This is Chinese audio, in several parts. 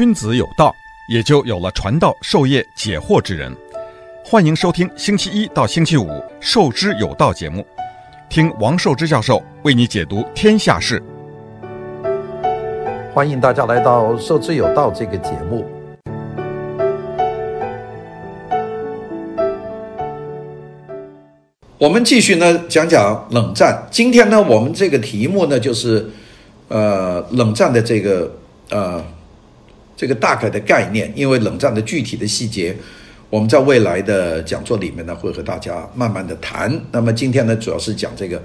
君子有道，也就有了传道授业解惑之人。欢迎收听星期一到星期五《授之有道》节目，听王寿之教授为你解读天下事。欢迎大家来到《授之有道》这个节目。我们继续呢讲讲冷战。今天呢，我们这个题目呢就是，呃，冷战的这个呃这个大概的概念，因为冷战的具体的细节。我们在未来的讲座里面呢，会和大家慢慢的谈。那么今天呢，主要是讲这个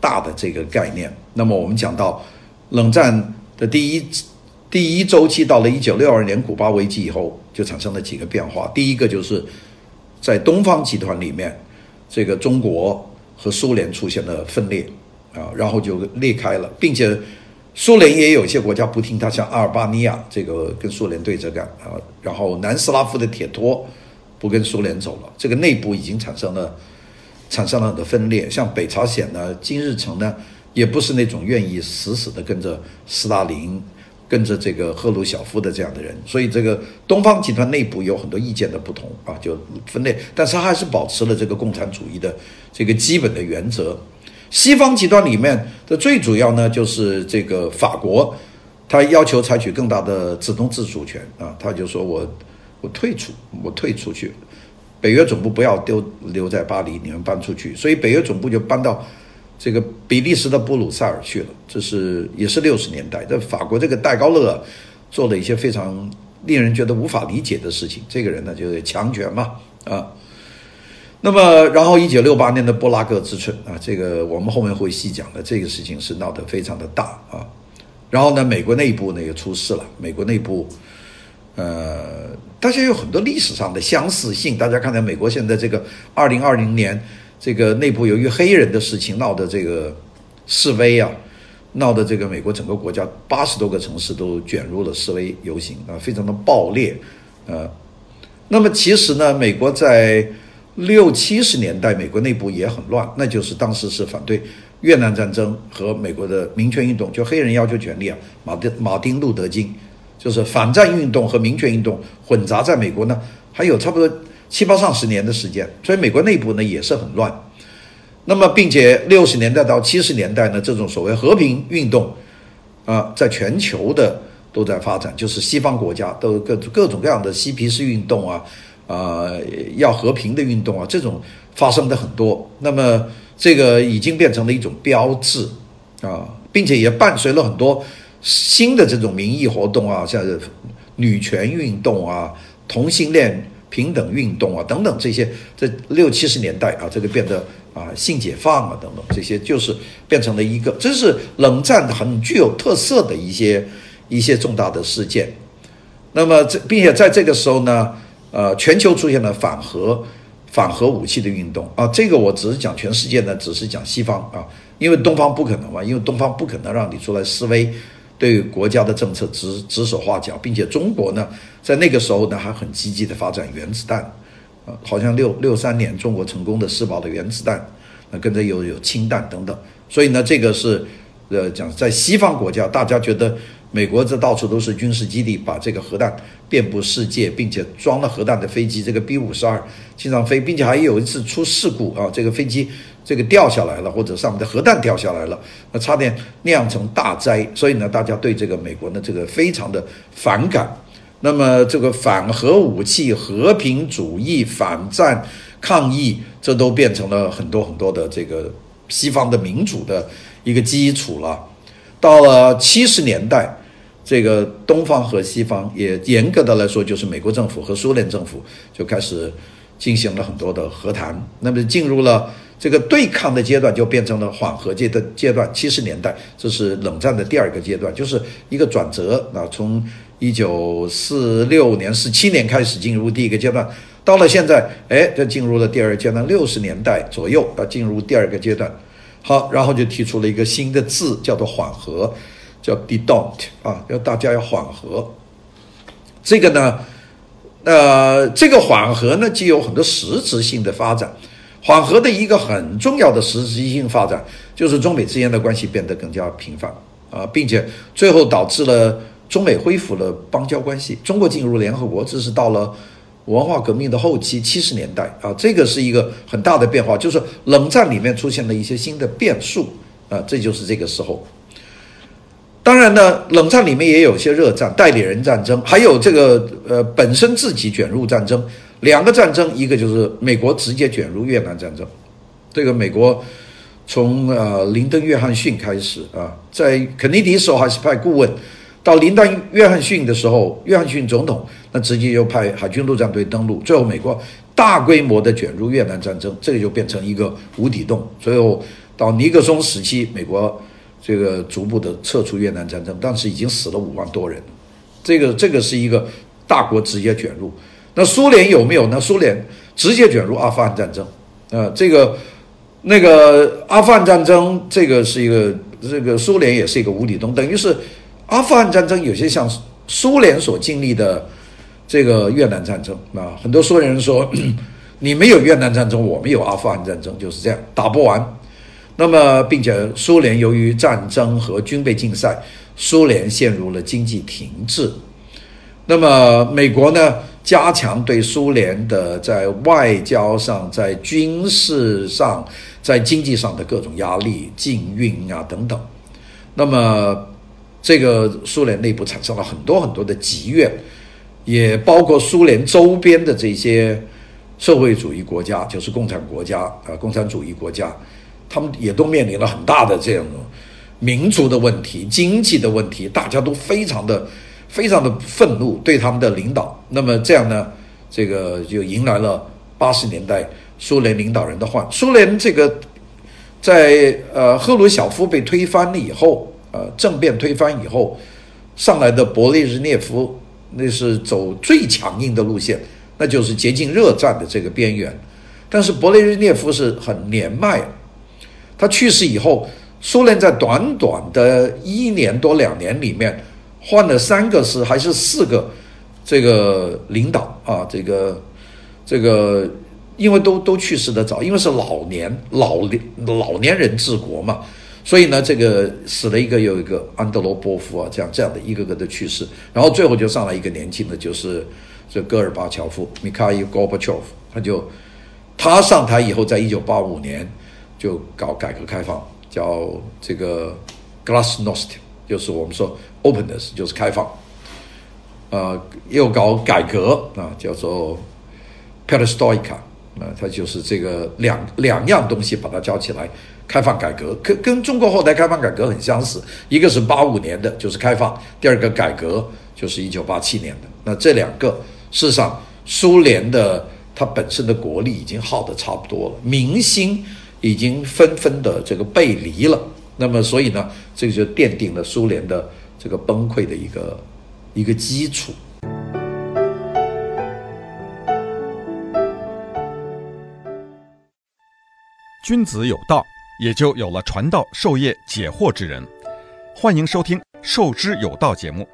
大的这个概念。那么我们讲到冷战的第一第一周期，到了一九六二年古巴危机以后，就产生了几个变化。第一个就是在东方集团里面，这个中国和苏联出现了分裂啊，然后就裂开了，并且苏联也有一些国家不听他，像阿尔巴尼亚这个跟苏联对着干啊，然后南斯拉夫的铁托。不跟苏联走了，这个内部已经产生了产生了很多分裂。像北朝鲜呢，金日成呢，也不是那种愿意死死的跟着斯大林、跟着这个赫鲁晓夫的这样的人。所以这个东方集团内部有很多意见的不同啊，就分裂。但是他还是保持了这个共产主义的这个基本的原则。西方集团里面的最主要呢，就是这个法国，他要求采取更大的自动自主权啊，他就说我。我退出，我退出去，北约总部不要丢留在巴黎，你们搬出去。所以北约总部就搬到这个比利时的布鲁塞尔去了。这是也是六十年代，在法国这个戴高乐做了一些非常令人觉得无法理解的事情。这个人呢，就是强权嘛，啊。那么，然后一九六八年的布拉格之春啊，这个我们后面会细讲的。这个事情是闹得非常的大啊。然后呢，美国内部呢也出事了，美国内部。呃，大家有很多历史上的相似性。大家看到美国现在这个二零二零年，这个内部由于黑人的事情闹的这个示威啊，闹的这个美国整个国家八十多个城市都卷入了示威游行啊，非常的暴烈。呃，那么其实呢，美国在六七十年代，美国内部也很乱，那就是当时是反对越南战争和美国的民权运动，就黑人要求权利啊，马丁马丁路德金。就是反战运动和民权运动混杂在美国呢，还有差不多七八上十年的时间，所以美国内部呢也是很乱。那么，并且六十年代到七十年代呢，这种所谓和平运动啊，在全球的都在发展，就是西方国家都各各种各样的嬉皮士运动啊，啊，要和平的运动啊，这种发生的很多。那么，这个已经变成了一种标志啊，并且也伴随了很多。新的这种民意活动啊，像是女权运动啊、同性恋平等运动啊等等这些，在六七十年代啊，这个变得啊性解放啊等等这些，就是变成了一个，这是冷战很具有特色的一些一些重大的事件。那么这并且在这个时候呢，呃，全球出现了反核反核武器的运动啊，这个我只是讲全世界呢，只是讲西方啊，因为东方不可能嘛，因为东方不可能让你出来示威。对国家的政策指指手画脚，并且中国呢，在那个时候呢，还很积极的发展原子弹，啊，好像六六三年中国成功的试爆了原子弹，那跟着有有氢弹等等，所以呢，这个是，呃，讲在西方国家，大家觉得美国这到处都是军事基地，把这个核弹遍布世界，并且装了核弹的飞机，这个 B 五十二经常飞，并且还有一次出事故啊，这个飞机。这个掉下来了，或者上面的核弹掉下来了，那差点酿成大灾。所以呢，大家对这个美国呢，这个非常的反感。那么，这个反核武器、和平主义、反战抗议，这都变成了很多很多的这个西方的民主的一个基础了。到了七十年代，这个东方和西方也严格的来说，就是美国政府和苏联政府就开始进行了很多的和谈。那么进入了。这个对抗的阶段就变成了缓和阶的阶段，七十年代这是冷战的第二个阶段，就是一个转折啊，从一九四六年、四七年开始进入第一个阶段，到了现在，哎，就进入了第二个阶段，六十年代左右啊，进入第二个阶段。好，然后就提出了一个新的字，叫做缓和，叫 detente 啊，要大家要缓和。这个呢，呃，这个缓和呢，既有很多实质性的发展。缓和的一个很重要的实质性发展，就是中美之间的关系变得更加频繁啊，并且最后导致了中美恢复了邦交关系，中国进入联合国，这是到了文化革命的后期七十年代啊，这个是一个很大的变化，就是冷战里面出现了一些新的变数啊，这就是这个时候。当然呢，冷战里面也有些热战、代理人战争，还有这个呃本身自己卷入战争。两个战争，一个就是美国直接卷入越南战争，这个美国从呃林登·约翰逊开始啊，在肯尼迪时候还是派顾问。到林登·约翰逊的时候，约翰逊总统那直接就派海军陆战队登陆，最后美国大规模的卷入越南战争，这个就变成一个无底洞。最后到尼克松时期，美国这个逐步的撤出越南战争，当时已经死了五万多人。这个这个是一个大国直接卷入。那苏联有没有呢？苏联直接卷入阿富汗战争，呃，这个那个阿富汗战争，这个是一个这个苏联也是一个无底洞，等于是。阿富汗战争有些像苏联所经历的这个越南战争啊，很多苏联人说，你没有越南战争，我们有阿富汗战争，就是这样打不完。那么，并且苏联由于战争和军备竞赛，苏联陷入了经济停滞。那么，美国呢，加强对苏联的在外交上、在军事上、在经济上的各种压力、禁运啊等等。那么。这个苏联内部产生了很多很多的积怨，也包括苏联周边的这些社会主义国家，就是共产国家啊，共产主义国家，他们也都面临了很大的这样的民族的问题、经济的问题，大家都非常的非常的愤怒对他们的领导。那么这样呢，这个就迎来了八十年代苏联领导人的换。苏联这个在呃赫鲁晓夫被推翻了以后。呃，政变推翻以后，上来的勃列日涅夫，那是走最强硬的路线，那就是接近热战的这个边缘。但是勃列日涅夫是很年迈，他去世以后，苏联在短短的一年多两年里面，换了三个是还是四个这个领导啊，这个这个，因为都都去世的早，因为是老年老年老年人治国嘛。所以呢，这个死了一个又一个安德罗波夫啊，这样这样的一个个的去世，然后最后就上来一个年轻的，就是这戈尔巴乔夫，米卡伊·戈巴乔夫，他就他上台以后，在一九八五年就搞改革开放，叫这个 Glasnost，就是我们说 openness，就是开放，呃，又搞改革啊，叫做 Perestroika，啊，他就是这个两两样东西把它加起来。开放改革跟跟中国后台开放改革很相似，一个是八五年的，就是开放；第二个改革就是一九八七年的。那这两个，事实上，苏联的它本身的国力已经耗得差不多了，民心已经纷纷的这个背离了。那么，所以呢，这个就奠定了苏联的这个崩溃的一个一个基础。君子有道。也就有了传道授业解惑之人。欢迎收听《授之有道》节目，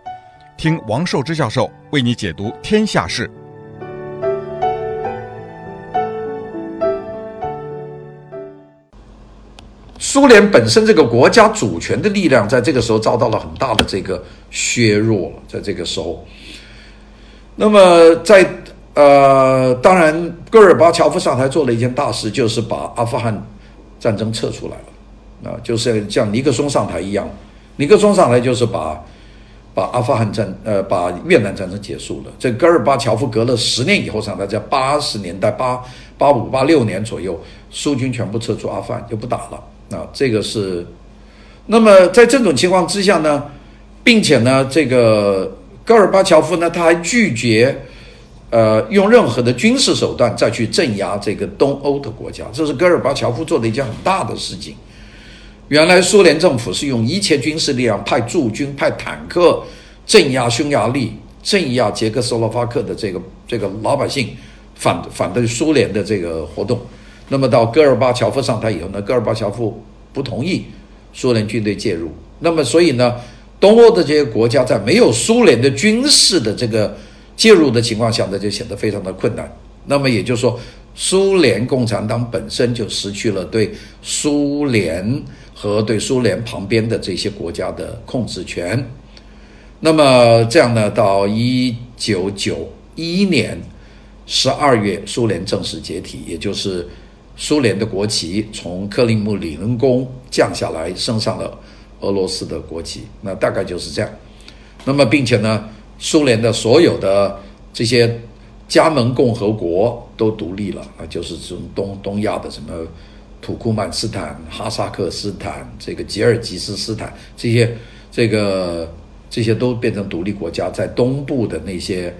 听王寿之教授为你解读天下事。苏联本身这个国家主权的力量，在这个时候遭到了很大的这个削弱。在这个时候，那么在呃，当然，戈尔巴乔夫上台做了一件大事，就是把阿富汗。战争撤出来了，啊，就是像尼克松上台一样，尼克松上台就是把把阿富汗战呃把越南战争结束了。这戈尔巴乔夫隔了十年以后上台，在八十年代八八五八六年左右，苏军全部撤出阿富汗就不打了。啊，这个是。那么在这种情况之下呢，并且呢，这个戈尔巴乔夫呢，他还拒绝。呃，用任何的军事手段再去镇压这个东欧的国家，这是戈尔巴乔夫做的一件很大的事情。原来苏联政府是用一切军事力量，派驻军、派坦克镇压匈牙利、镇压捷克斯洛伐克的这个这个老百姓反反对苏联的这个活动。那么到戈尔巴乔夫上台以后呢，戈尔巴乔夫不同意苏联军队介入。那么所以呢，东欧的这些国家在没有苏联的军事的这个。介入的情况下，那就显得非常的困难。那么也就是说，苏联共产党本身就失去了对苏联和对苏联旁边的这些国家的控制权。那么这样呢，到一九九一年十二月，苏联正式解体，也就是苏联的国旗从克里姆林宫降下来，升上了俄罗斯的国旗。那大概就是这样。那么，并且呢，苏联的所有的这些加盟共和国都独立了啊，就是这种东东亚的什么土库曼斯坦、哈萨克斯坦、这个吉尔吉斯斯坦这些，这个。这些都变成独立国家，在东部的那些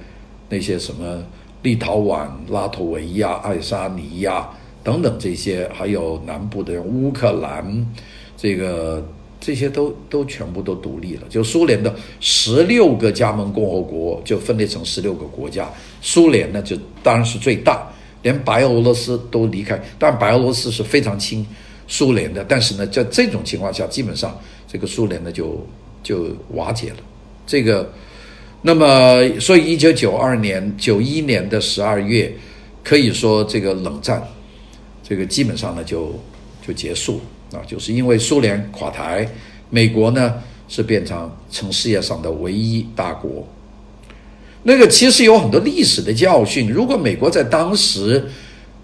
那些什么立陶宛、拉脱维亚、爱沙尼亚等等这些，还有南部的乌克兰，这个这些都都全部都独立了。就苏联的十六个加盟共和国就分裂成十六个国家，苏联呢就当然是最大，连白俄罗斯都离开，但白俄罗斯是非常亲苏联的，但是呢，在这种情况下，基本上这个苏联呢就。就瓦解了，这个，那么所以一九九二年、九一年的十二月，可以说这个冷战，这个基本上呢就就结束啊，就是因为苏联垮台，美国呢是变成成世界上的唯一大国。那个其实有很多历史的教训，如果美国在当时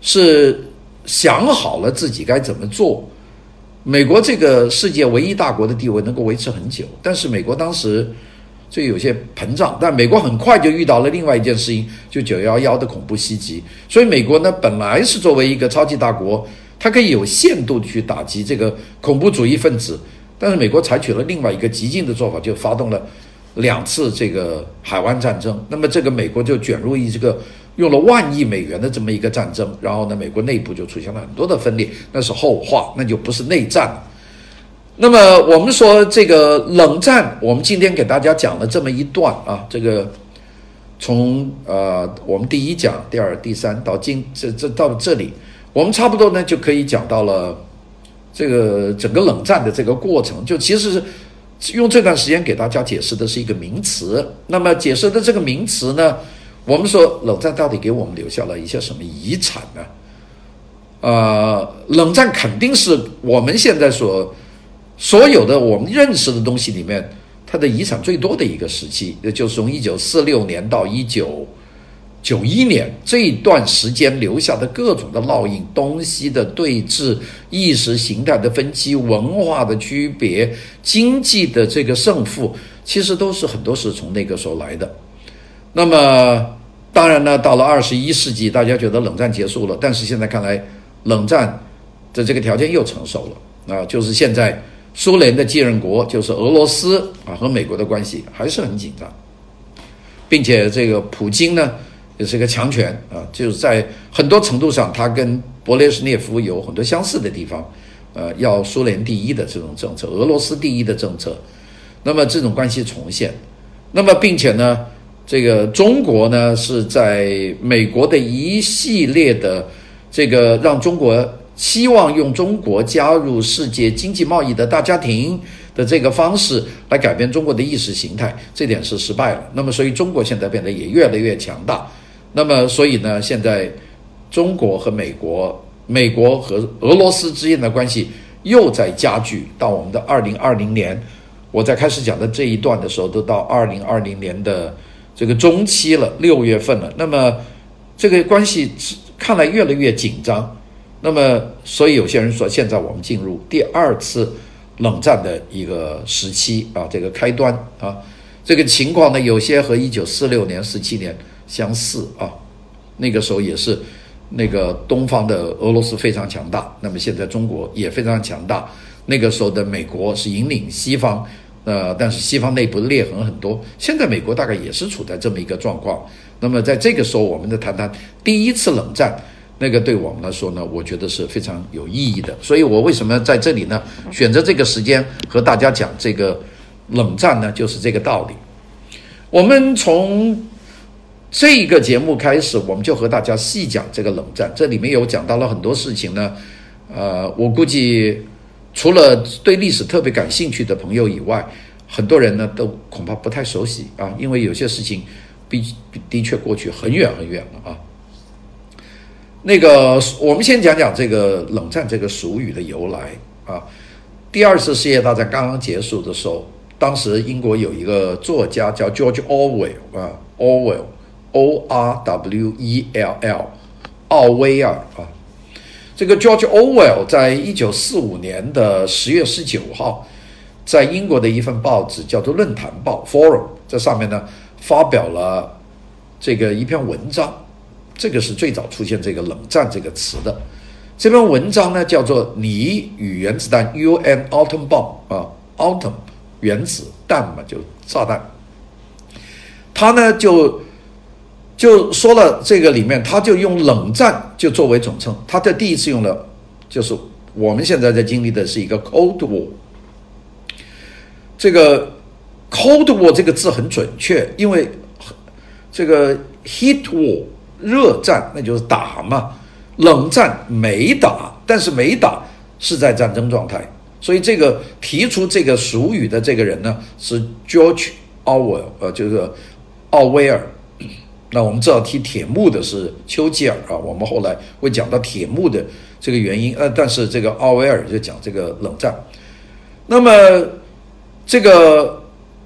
是想好了自己该怎么做。美国这个世界唯一大国的地位能够维持很久，但是美国当时就有些膨胀，但美国很快就遇到了另外一件事情，就九幺幺的恐怖袭击。所以美国呢，本来是作为一个超级大国，它可以有限度的去打击这个恐怖主义分子，但是美国采取了另外一个激进的做法，就发动了两次这个海湾战争。那么这个美国就卷入一这个。用了万亿美元的这么一个战争，然后呢，美国内部就出现了很多的分裂，那是后话，那就不是内战了。那么我们说这个冷战，我们今天给大家讲了这么一段啊，这个从呃我们第一讲、第二、第三到今这这到这里，我们差不多呢就可以讲到了这个整个冷战的这个过程，就其实是用这段时间给大家解释的是一个名词。那么解释的这个名词呢？我们说冷战到底给我们留下了一些什么遗产呢？呃，冷战肯定是我们现在所所有的我们认识的东西里面，它的遗产最多的一个时期，也就是从一九四六年到一九九一年这一段时间留下的各种的烙印，东西的对峙、意识形态的分歧、文化的区别、经济的这个胜负，其实都是很多是从那个时候来的。那么。当然呢，到了二十一世纪，大家觉得冷战结束了，但是现在看来，冷战的这个条件又成熟了啊，就是现在苏联的继任国就是俄罗斯啊，和美国的关系还是很紧张，并且这个普京呢也是一个强权啊，就是在很多程度上，他跟勃列日涅夫有很多相似的地方，呃，要苏联第一的这种政策，俄罗斯第一的政策，那么这种关系重现，那么并且呢。这个中国呢，是在美国的一系列的这个让中国希望用中国加入世界经济贸易的大家庭的这个方式来改变中国的意识形态，这点是失败了。那么，所以中国现在变得也越来越强大。那么，所以呢，现在中国和美国、美国和俄罗斯之间的关系又在加剧。到我们的二零二零年，我在开始讲的这一段的时候，都到二零二零年的。这个中期了，六月份了，那么这个关系看来越来越紧张，那么所以有些人说，现在我们进入第二次冷战的一个时期啊，这个开端啊，这个情况呢，有些和一九四六年、四七年相似啊，那个时候也是那个东方的俄罗斯非常强大，那么现在中国也非常强大，那个时候的美国是引领西方。呃，但是西方内部裂痕很多，现在美国大概也是处在这么一个状况。那么在这个时候，我们再谈谈第一次冷战，那个对我们来说呢，我觉得是非常有意义的。所以我为什么在这里呢，选择这个时间和大家讲这个冷战呢？就是这个道理。我们从这个节目开始，我们就和大家细讲这个冷战，这里面有讲到了很多事情呢。呃，我估计。除了对历史特别感兴趣的朋友以外，很多人呢都恐怕不太熟悉啊，因为有些事情比的确过去很远很远了啊。那个，我们先讲讲这个冷战这个俗语的由来啊。第二次世界大战刚刚结束的时候，当时英国有一个作家叫 George Orwell 啊，Orwell O R W E L L，奥威尔啊。这个 George Orwell 在一九四五年的十月十九号，在英国的一份报纸叫做《论坛报》（Forum） 这上面呢发表了这个一篇文章，这个是最早出现这个“冷战”这个词的。这篇文章呢叫做《你与原子弹》（You and Atom Bomb） 啊，Atom 原子弹嘛，就炸弹。他呢就。就说了这个里面，他就用冷战就作为总称，他的第一次用的，就是我们现在在经历的是一个 Cold War。这个 Cold War 这个字很准确，因为这个 Heat War 热战那就是打嘛，冷战没打，但是没打是在战争状态，所以这个提出这个俗语的这个人呢是 George Orwell，呃，就是奥威尔。那我们知道踢铁幕的是丘吉尔啊，我们后来会讲到铁幕的这个原因，呃，但是这个奥威尔就讲这个冷战。那么这个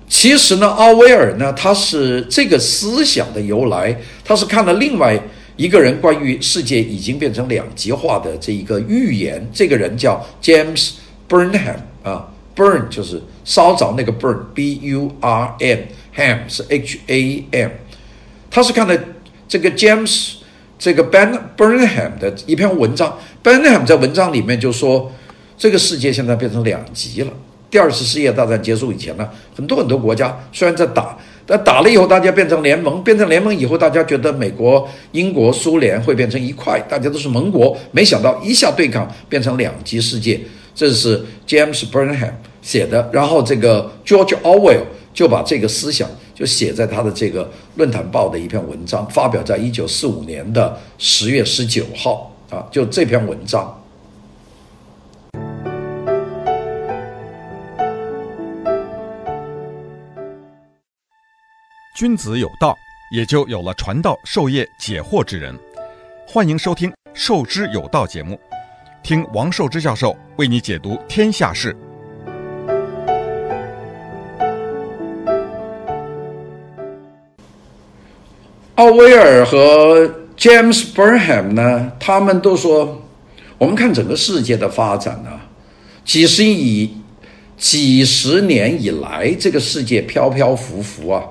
其实呢，奥威尔呢，他是这个思想的由来，他是看了另外一个人关于世界已经变成两极化的这一个预言，这个人叫 James Burnham 啊，Burn 就是烧着那个 Burn，B U R N，Ham 是 H A M。他是看的这个 James 这个 Ben Burnham 的一篇文章，Burnham 在文章里面就说，这个世界现在变成两极了。第二次世界大战结束以前呢，很多很多国家虽然在打，但打了以后大家变成联盟，变成联盟以后大家觉得美国、英国、苏联会变成一块，大家都是盟国，没想到一下对抗变成两极世界。这是 James Burnham 写的，然后这个 George Orwell 就把这个思想。就写在他的这个论坛报的一篇文章，发表在一九四五年的十月十九号啊，就这篇文章。君子有道，也就有了传道授业解惑之人。欢迎收听《授之有道》节目，听王寿之教授为你解读天下事。奥威尔和 James Burnham 呢，他们都说，我们看整个世界的发展呢，几十亿、几十年以来，这个世界飘飘浮浮啊，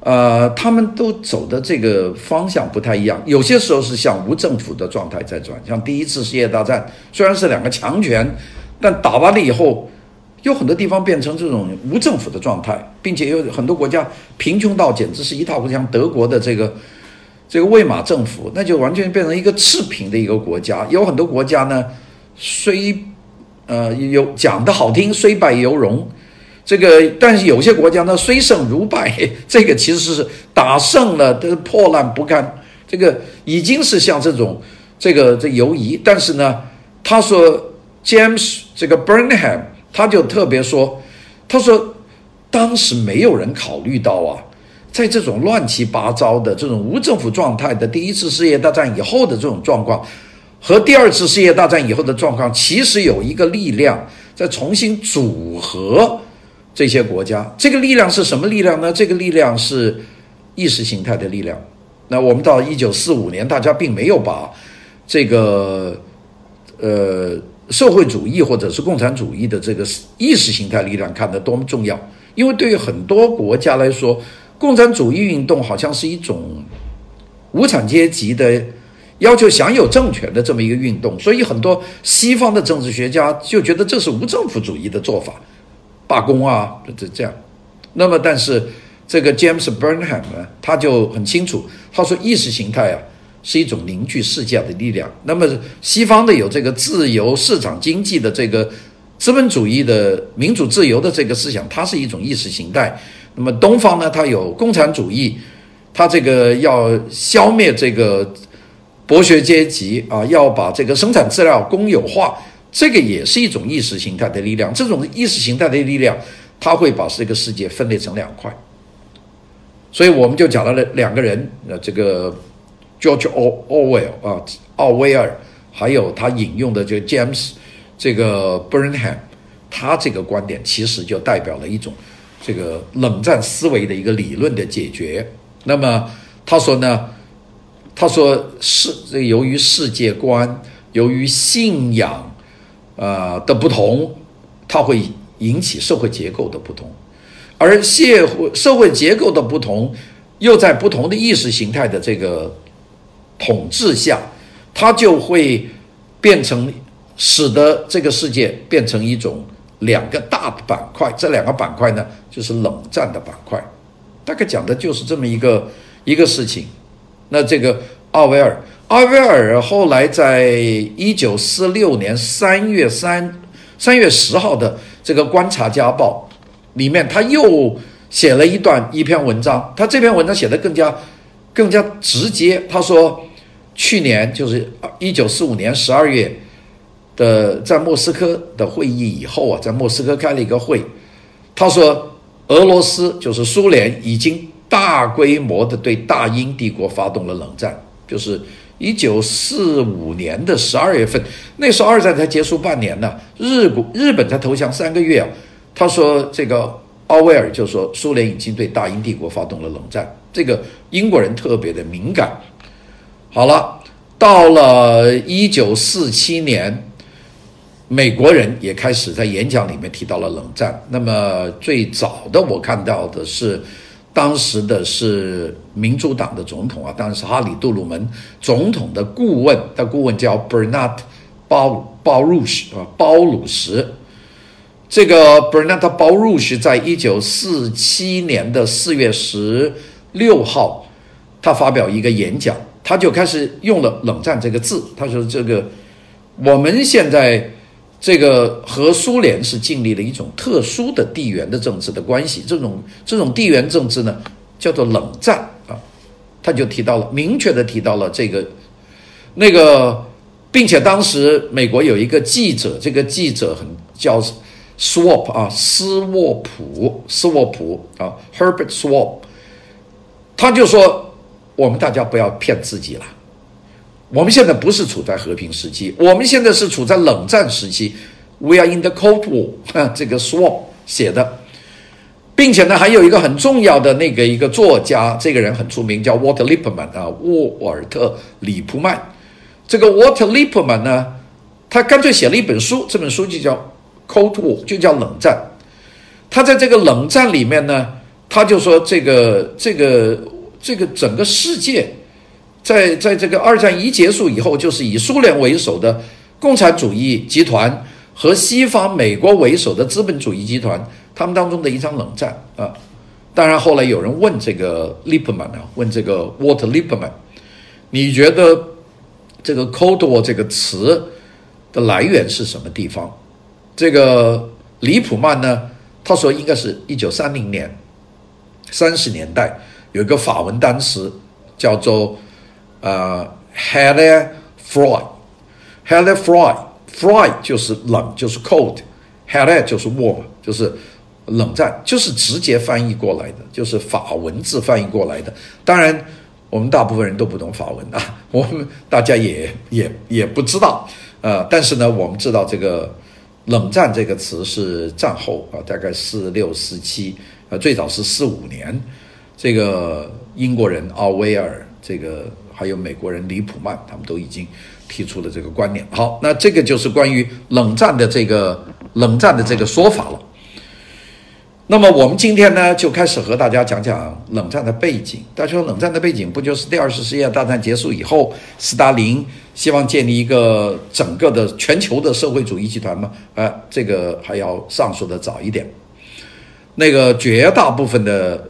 呃，他们都走的这个方向不太一样。有些时候是向无政府的状态在转，像第一次世界大战，虽然是两个强权，但打完了以后。有很多地方变成这种无政府的状态，并且有很多国家贫穷到简直是一塌糊涂，像德国的这个这个魏玛政府，那就完全变成一个赤贫的一个国家。有很多国家呢，虽呃有讲得好听，虽败犹荣，这个但是有些国家呢，虽胜如败，这个其实是打胜了，都破烂不堪，这个已经是像这种这个这犹疑。但是呢，他说 James 这个 Burnham。他就特别说：“他说，当时没有人考虑到啊，在这种乱七八糟的这种无政府状态的第一次世界大战以后的这种状况，和第二次世界大战以后的状况，其实有一个力量在重新组合这些国家。这个力量是什么力量呢？这个力量是意识形态的力量。那我们到一九四五年，大家并没有把这个，呃。”社会主义或者是共产主义的这个意识形态力量看得多么重要，因为对于很多国家来说，共产主义运动好像是一种无产阶级的要求享有政权的这么一个运动，所以很多西方的政治学家就觉得这是无政府主义的做法，罢工啊，这这样。那么，但是这个 James Burnham 呢，他就很清楚，他说意识形态啊。是一种凝聚世界的力量。那么，西方的有这个自由市场经济的这个资本主义的民主自由的这个思想，它是一种意识形态。那么，东方呢，它有共产主义，它这个要消灭这个剥削阶级啊，要把这个生产资料公有化，这个也是一种意识形态的力量。这种意识形态的力量，它会把这个世界分裂成两块。所以，我们就讲到了两个人，呃，这个。George Orwell 啊，奥威尔，还有他引用的这个 James 这个 Burnham，他这个观点其实就代表了一种这个冷战思维的一个理论的解决。那么他说呢，他说是这由于世界观、由于信仰啊、的不同，它会引起社会结构的不同，而社会社会结构的不同，又在不同的意识形态的这个统治下，它就会变成使得这个世界变成一种两个大的板块，这两个板块呢，就是冷战的板块，大概讲的就是这么一个一个事情。那这个奥威尔，奥威尔后来在一九四六年三月三三月十号的这个《观察家报》里面，他又写了一段一篇文章。他这篇文章写得更加更加直接。他说，去年就是一九四五年十二月的，在莫斯科的会议以后啊，在莫斯科开了一个会。他说，俄罗斯就是苏联已经。大规模的对大英帝国发动了冷战，就是一九四五年的十二月份，那时候二战才结束半年呢，日国日本才投降三个月啊。他说这个奥威尔就说苏联已经对大英帝国发动了冷战，这个英国人特别的敏感。好了，到了一九四七年，美国人也开始在演讲里面提到了冷战。那么最早的我看到的是。当时的是民主党的总统啊，当然是哈里·杜鲁门总统的顾问，他顾问叫 Bernard 鲍鲍鲁什啊，鲍鲁什。这个 Bernard 鲍鲁什在一九四七年的四月十六号，他发表一个演讲，他就开始用了“冷战”这个字。他说：“这个我们现在。”这个和苏联是经历了一种特殊的地缘的政治的关系，这种这种地缘政治呢，叫做冷战啊，他就提到了，明确的提到了这个那个，并且当时美国有一个记者，这个记者很叫 Swap 啊，斯沃普，斯沃普啊，Herbert Swap，他就说，我们大家不要骗自己了。我们现在不是处在和平时期，我们现在是处在冷战时期。We are in the Cold War，这个 Swap 写的，并且呢，还有一个很重要的那个一个作家，这个人很出名，叫 Walter Lippmann 啊，沃尔特·里普曼。这个 Walter Lippmann 呢，他干脆写了一本书，这本书就叫 Cold War，就叫冷战。他在这个冷战里面呢，他就说这个这个这个整个世界。在在这个二战一结束以后，就是以苏联为首的共产主义集团和西方美国为首的资本主义集团，他们当中的一场冷战啊。当然后来有人问这个 Lippmann 啊，问这个 Walter Lippmann，你觉得这个 Cold War 这个词的来源是什么地方？这个李普曼呢，他说应该是一九三零年三十年代有一个法文单词叫做。呃 Helle Froid，Helle Froid，Froid 就是冷，就是 cold，Helle 就是 warm，就是冷战，就是直接翻译过来的，就是法文字翻译过来的。当然，我们大部分人都不懂法文啊，我们大家也也也不知道。呃，但是呢，我们知道这个冷战这个词是战后啊，大概四六四七，呃，最早是四五年，这个英国人奥威尔这个。还有美国人李普曼，他们都已经提出了这个观念。好，那这个就是关于冷战的这个冷战的这个说法了。那么我们今天呢，就开始和大家讲讲冷战的背景。大家说，冷战的背景不就是第二次世界大战结束以后，斯大林希望建立一个整个的全球的社会主义集团吗？啊，这个还要上说的早一点。那个绝大部分的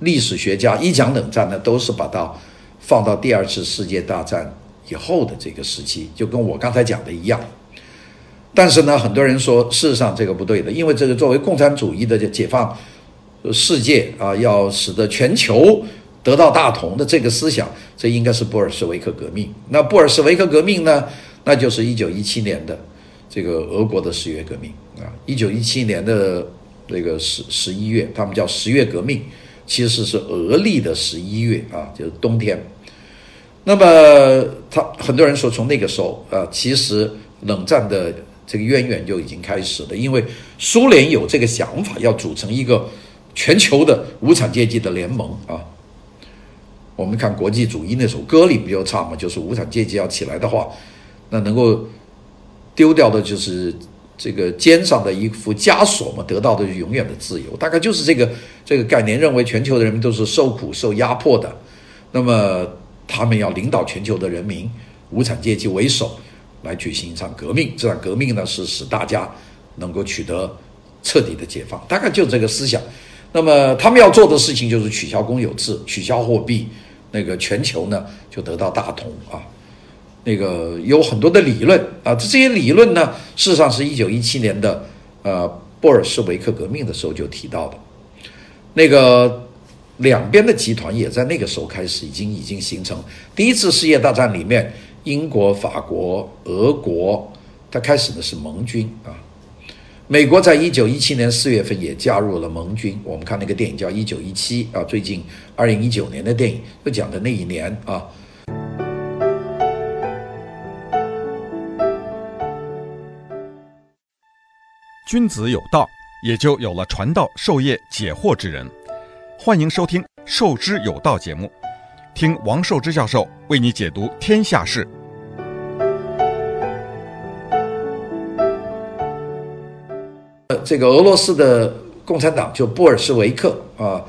历史学家一讲冷战呢，都是把它。放到第二次世界大战以后的这个时期，就跟我刚才讲的一样。但是呢，很多人说，事实上这个不对的，因为这个作为共产主义的解放世界啊，要使得全球得到大同的这个思想，这应该是布尔什维克革命。那布尔什维克革命呢，那就是一九一七年的这个俄国的十月革命啊，一九一七年的那个十十一月，他们叫十月革命，其实是俄历的十一月啊，就是冬天。那么，他很多人说，从那个时候，啊，其实冷战的这个渊源就已经开始了。因为苏联有这个想法，要组成一个全球的无产阶级的联盟啊。我们看国际主义那首歌里不就唱嘛，就是无产阶级要起来的话，那能够丢掉的就是这个肩上的一副枷锁嘛，得到的永远的自由。大概就是这个这个概念，认为全球的人民都是受苦受压迫的，那么他们要领导全球的人民，无产阶级为首来举行一场革命。这场革命呢，是使大家能够取得彻底的解放。大概就这个思想。那么他们要做的事情就是取消公有制，取消货币。那个全球呢就得到大同啊，那个有很多的理论啊，这些理论呢，事实上是一九一七年的呃布尔什维克革命的时候就提到的，那个两边的集团也在那个时候开始已经已经形成。第一次世界大战里面，英国、法国、俄国，它开始的是盟军啊。美国在一九一七年四月份也加入了盟军。我们看那个电影叫《一九一七》啊，最近二零一九年的电影，就讲的那一年啊。君子有道，也就有了传道授业解惑之人。欢迎收听《授之有道》节目，听王寿之教授为你解读天下事。呃这个俄罗斯的共产党就布尔什维克啊，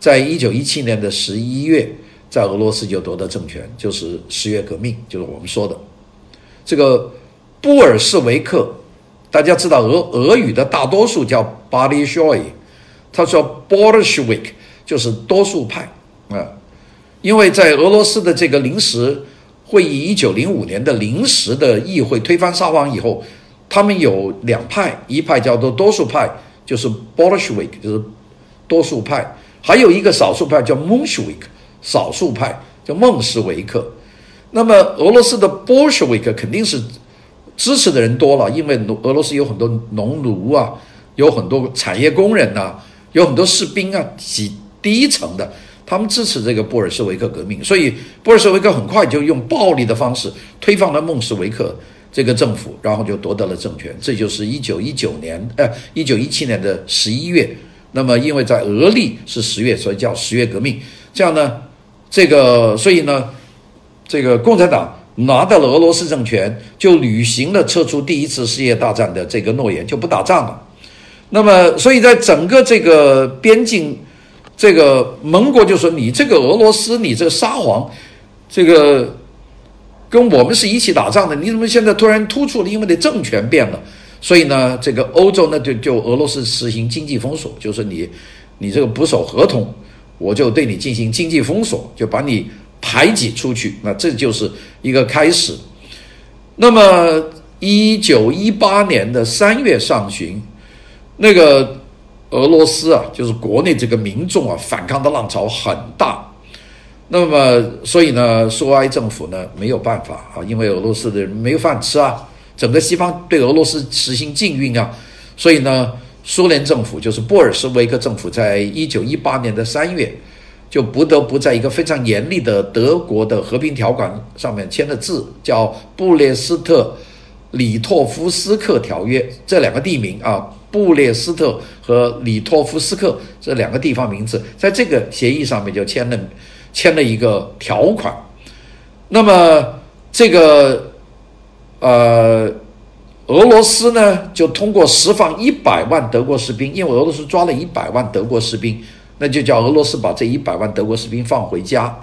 在一九一七年的十一月，在俄罗斯就夺得政权，就是十月革命，就是我们说的这个布尔什维克。大家知道俄俄语的大多数叫巴列什维，他说 Bolshevik 就是多数派啊，因为在俄罗斯的这个临时会议，一九零五年的临时的议会推翻沙皇以后。他们有两派，一派叫做多数派，就是 Bolshevik，就是多数派；还有一个少数派叫 Menshevik，少数派叫孟什维克。那么俄罗斯的 Bolshevik 肯定是支持的人多了，因为俄罗斯有很多农奴啊，有很多产业工人呐、有很多士兵啊，几低层的，他们支持这个布尔什维克革命，所以布尔什维克很快就用暴力的方式推翻了孟什维克。这个政府，然后就夺得了政权，这就是一九一九年，呃，一九一七年的十一月。那么，因为在俄历是十月，所以叫十月革命。这样呢，这个，所以呢，这个共产党拿到了俄罗斯政权，就履行了撤出第一次世界大战的这个诺言，就不打仗了。那么，所以在整个这个边境，这个盟国就说：“你这个俄罗斯，你这个沙皇，这个。”跟我们是一起打仗的，你怎么现在突然突出了？因为你政权变了，所以呢，这个欧洲呢就就俄罗斯实行经济封锁，就是你你这个不守合同，我就对你进行经济封锁，就把你排挤出去。那这就是一个开始。那么，一九一八年的三月上旬，那个俄罗斯啊，就是国内这个民众啊，反抗的浪潮很大。那么，所以呢，苏维埃政府呢没有办法啊，因为俄罗斯的人没有饭吃啊，整个西方对俄罗斯实行禁运啊，所以呢，苏联政府就是布尔什维克政府，在一九一八年的三月，就不得不在一个非常严厉的德国的和平条款上面签了字，叫《布列斯特里托夫斯克条约》，这两个地名啊，布列斯特和里托夫斯克这两个地方名字，在这个协议上面就签了。签了一个条款，那么这个呃，俄罗斯呢就通过释放一百万德国士兵，因为俄罗斯抓了一百万德国士兵，那就叫俄罗斯把这一百万德国士兵放回家。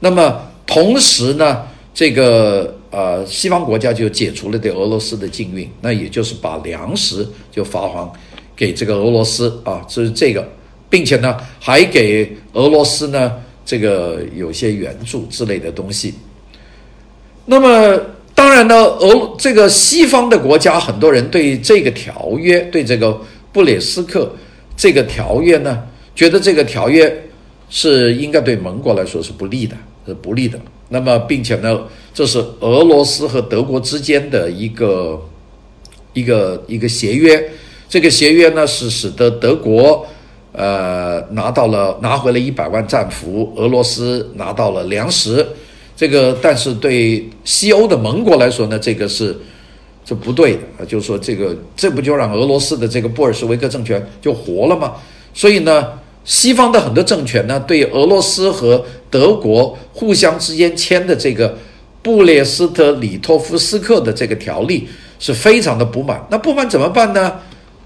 那么同时呢，这个呃西方国家就解除了对俄罗斯的禁运，那也就是把粮食就发还给这个俄罗斯啊，这是这个，并且呢还给俄罗斯呢。这个有些援助之类的东西，那么当然呢，俄这个西方的国家很多人对这个条约，对这个布列斯克这个条约呢，觉得这个条约是应该对盟国来说是不利的，是不利的。那么并且呢，这是俄罗斯和德国之间的一个一个一个协约，这个协约呢是使得德国。呃，拿到了，拿回了一百万战俘。俄罗斯拿到了粮食，这个但是对西欧的盟国来说呢，这个是这不对的，就是说这个这不就让俄罗斯的这个布尔什维克政权就活了吗？所以呢，西方的很多政权呢，对俄罗斯和德国互相之间签的这个布列斯特里托夫斯克的这个条例是非常的不满。那不满怎么办呢？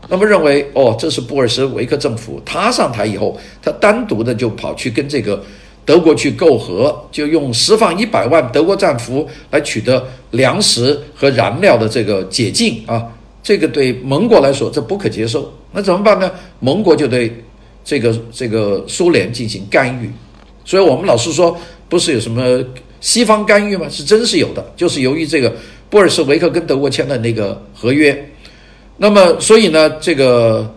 那么认为哦，这是布尔什维克政府，他上台以后，他单独的就跑去跟这个德国去媾和，就用释放一百万德国战俘来取得粮食和燃料的这个解禁啊，这个对盟国来说这不可接受。那怎么办呢？盟国就对这个这个苏联进行干预。所以我们老是说，不是有什么西方干预吗？是真是有的，就是由于这个布尔什维克跟德国签的那个合约。那么，所以呢，这个，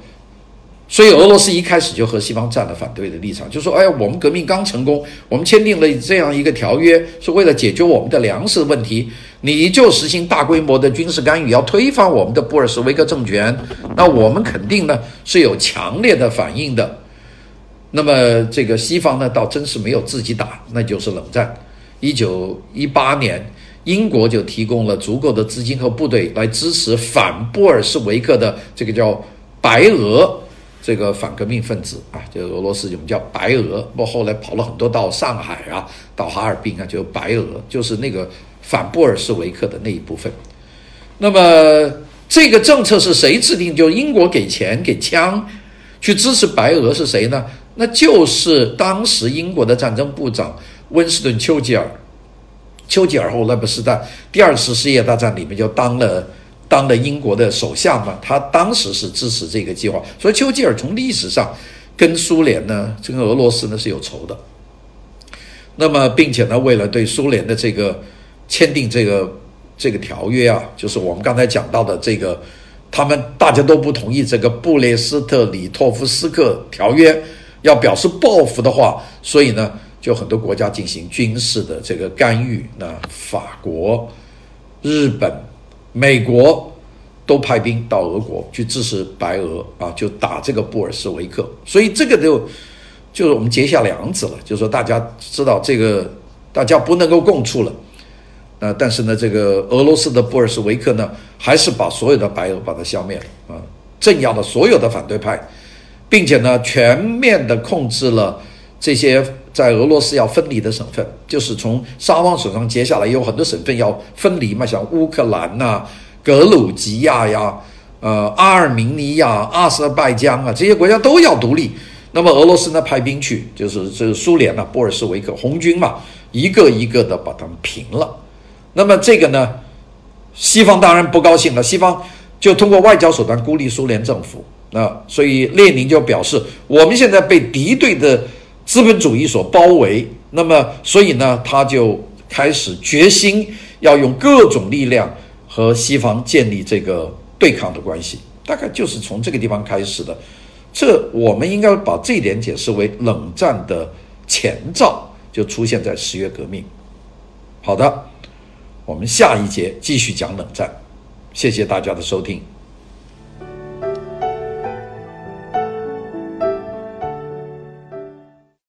所以俄罗斯一开始就和西方站了反对的立场，就说：“哎呀，我们革命刚成功，我们签订了这样一个条约，是为了解决我们的粮食问题，你就实行大规模的军事干预，要推翻我们的布尔什维克政权，那我们肯定呢是有强烈的反应的。那么，这个西方呢，倒真是没有自己打，那就是冷战。一九一八年。”英国就提供了足够的资金和部队来支持反布尔什维克的这个叫白俄这个反革命分子啊，就俄罗斯我们叫白俄，不后来跑了很多到上海啊，到哈尔滨啊，就白俄，就是那个反布尔什维克的那一部分。那么这个政策是谁制定？就英国给钱给枪去支持白俄是谁呢？那就是当时英国的战争部长温斯顿·丘吉尔。丘吉尔后来不是在第二次世界大战里面就当了当了英国的首相嘛？他当时是支持这个计划，所以丘吉尔从历史上跟苏联呢，跟俄罗斯呢是有仇的。那么，并且呢，为了对苏联的这个签订这个这个条约啊，就是我们刚才讲到的这个，他们大家都不同意这个布列斯特里托夫斯克条约，要表示报复的话，所以呢。就很多国家进行军事的这个干预，那法国、日本、美国都派兵到俄国去支持白俄啊，就打这个布尔什维克，所以这个就就是我们结下梁子了，就是说大家知道这个大家不能够共处了，啊，但是呢，这个俄罗斯的布尔什维克呢，还是把所有的白俄把它消灭了啊，镇压了所有的反对派，并且呢，全面的控制了这些。在俄罗斯要分离的省份，就是从沙皇手上接下来有很多省份要分离嘛，像乌克兰呐、格鲁吉亚呀、呃阿尔明尼亚、阿塞拜疆啊这些国家都要独立。那么俄罗斯呢，派兵去，就是这个苏联呐、布尔什维克红军嘛，一个一个的把他们平了。那么这个呢，西方当然不高兴了，西方就通过外交手段孤立苏联政府。那所以列宁就表示，我们现在被敌对的。资本主义所包围，那么所以呢，他就开始决心要用各种力量和西方建立这个对抗的关系，大概就是从这个地方开始的。这我们应该把这一点解释为冷战的前兆，就出现在十月革命。好的，我们下一节继续讲冷战。谢谢大家的收听。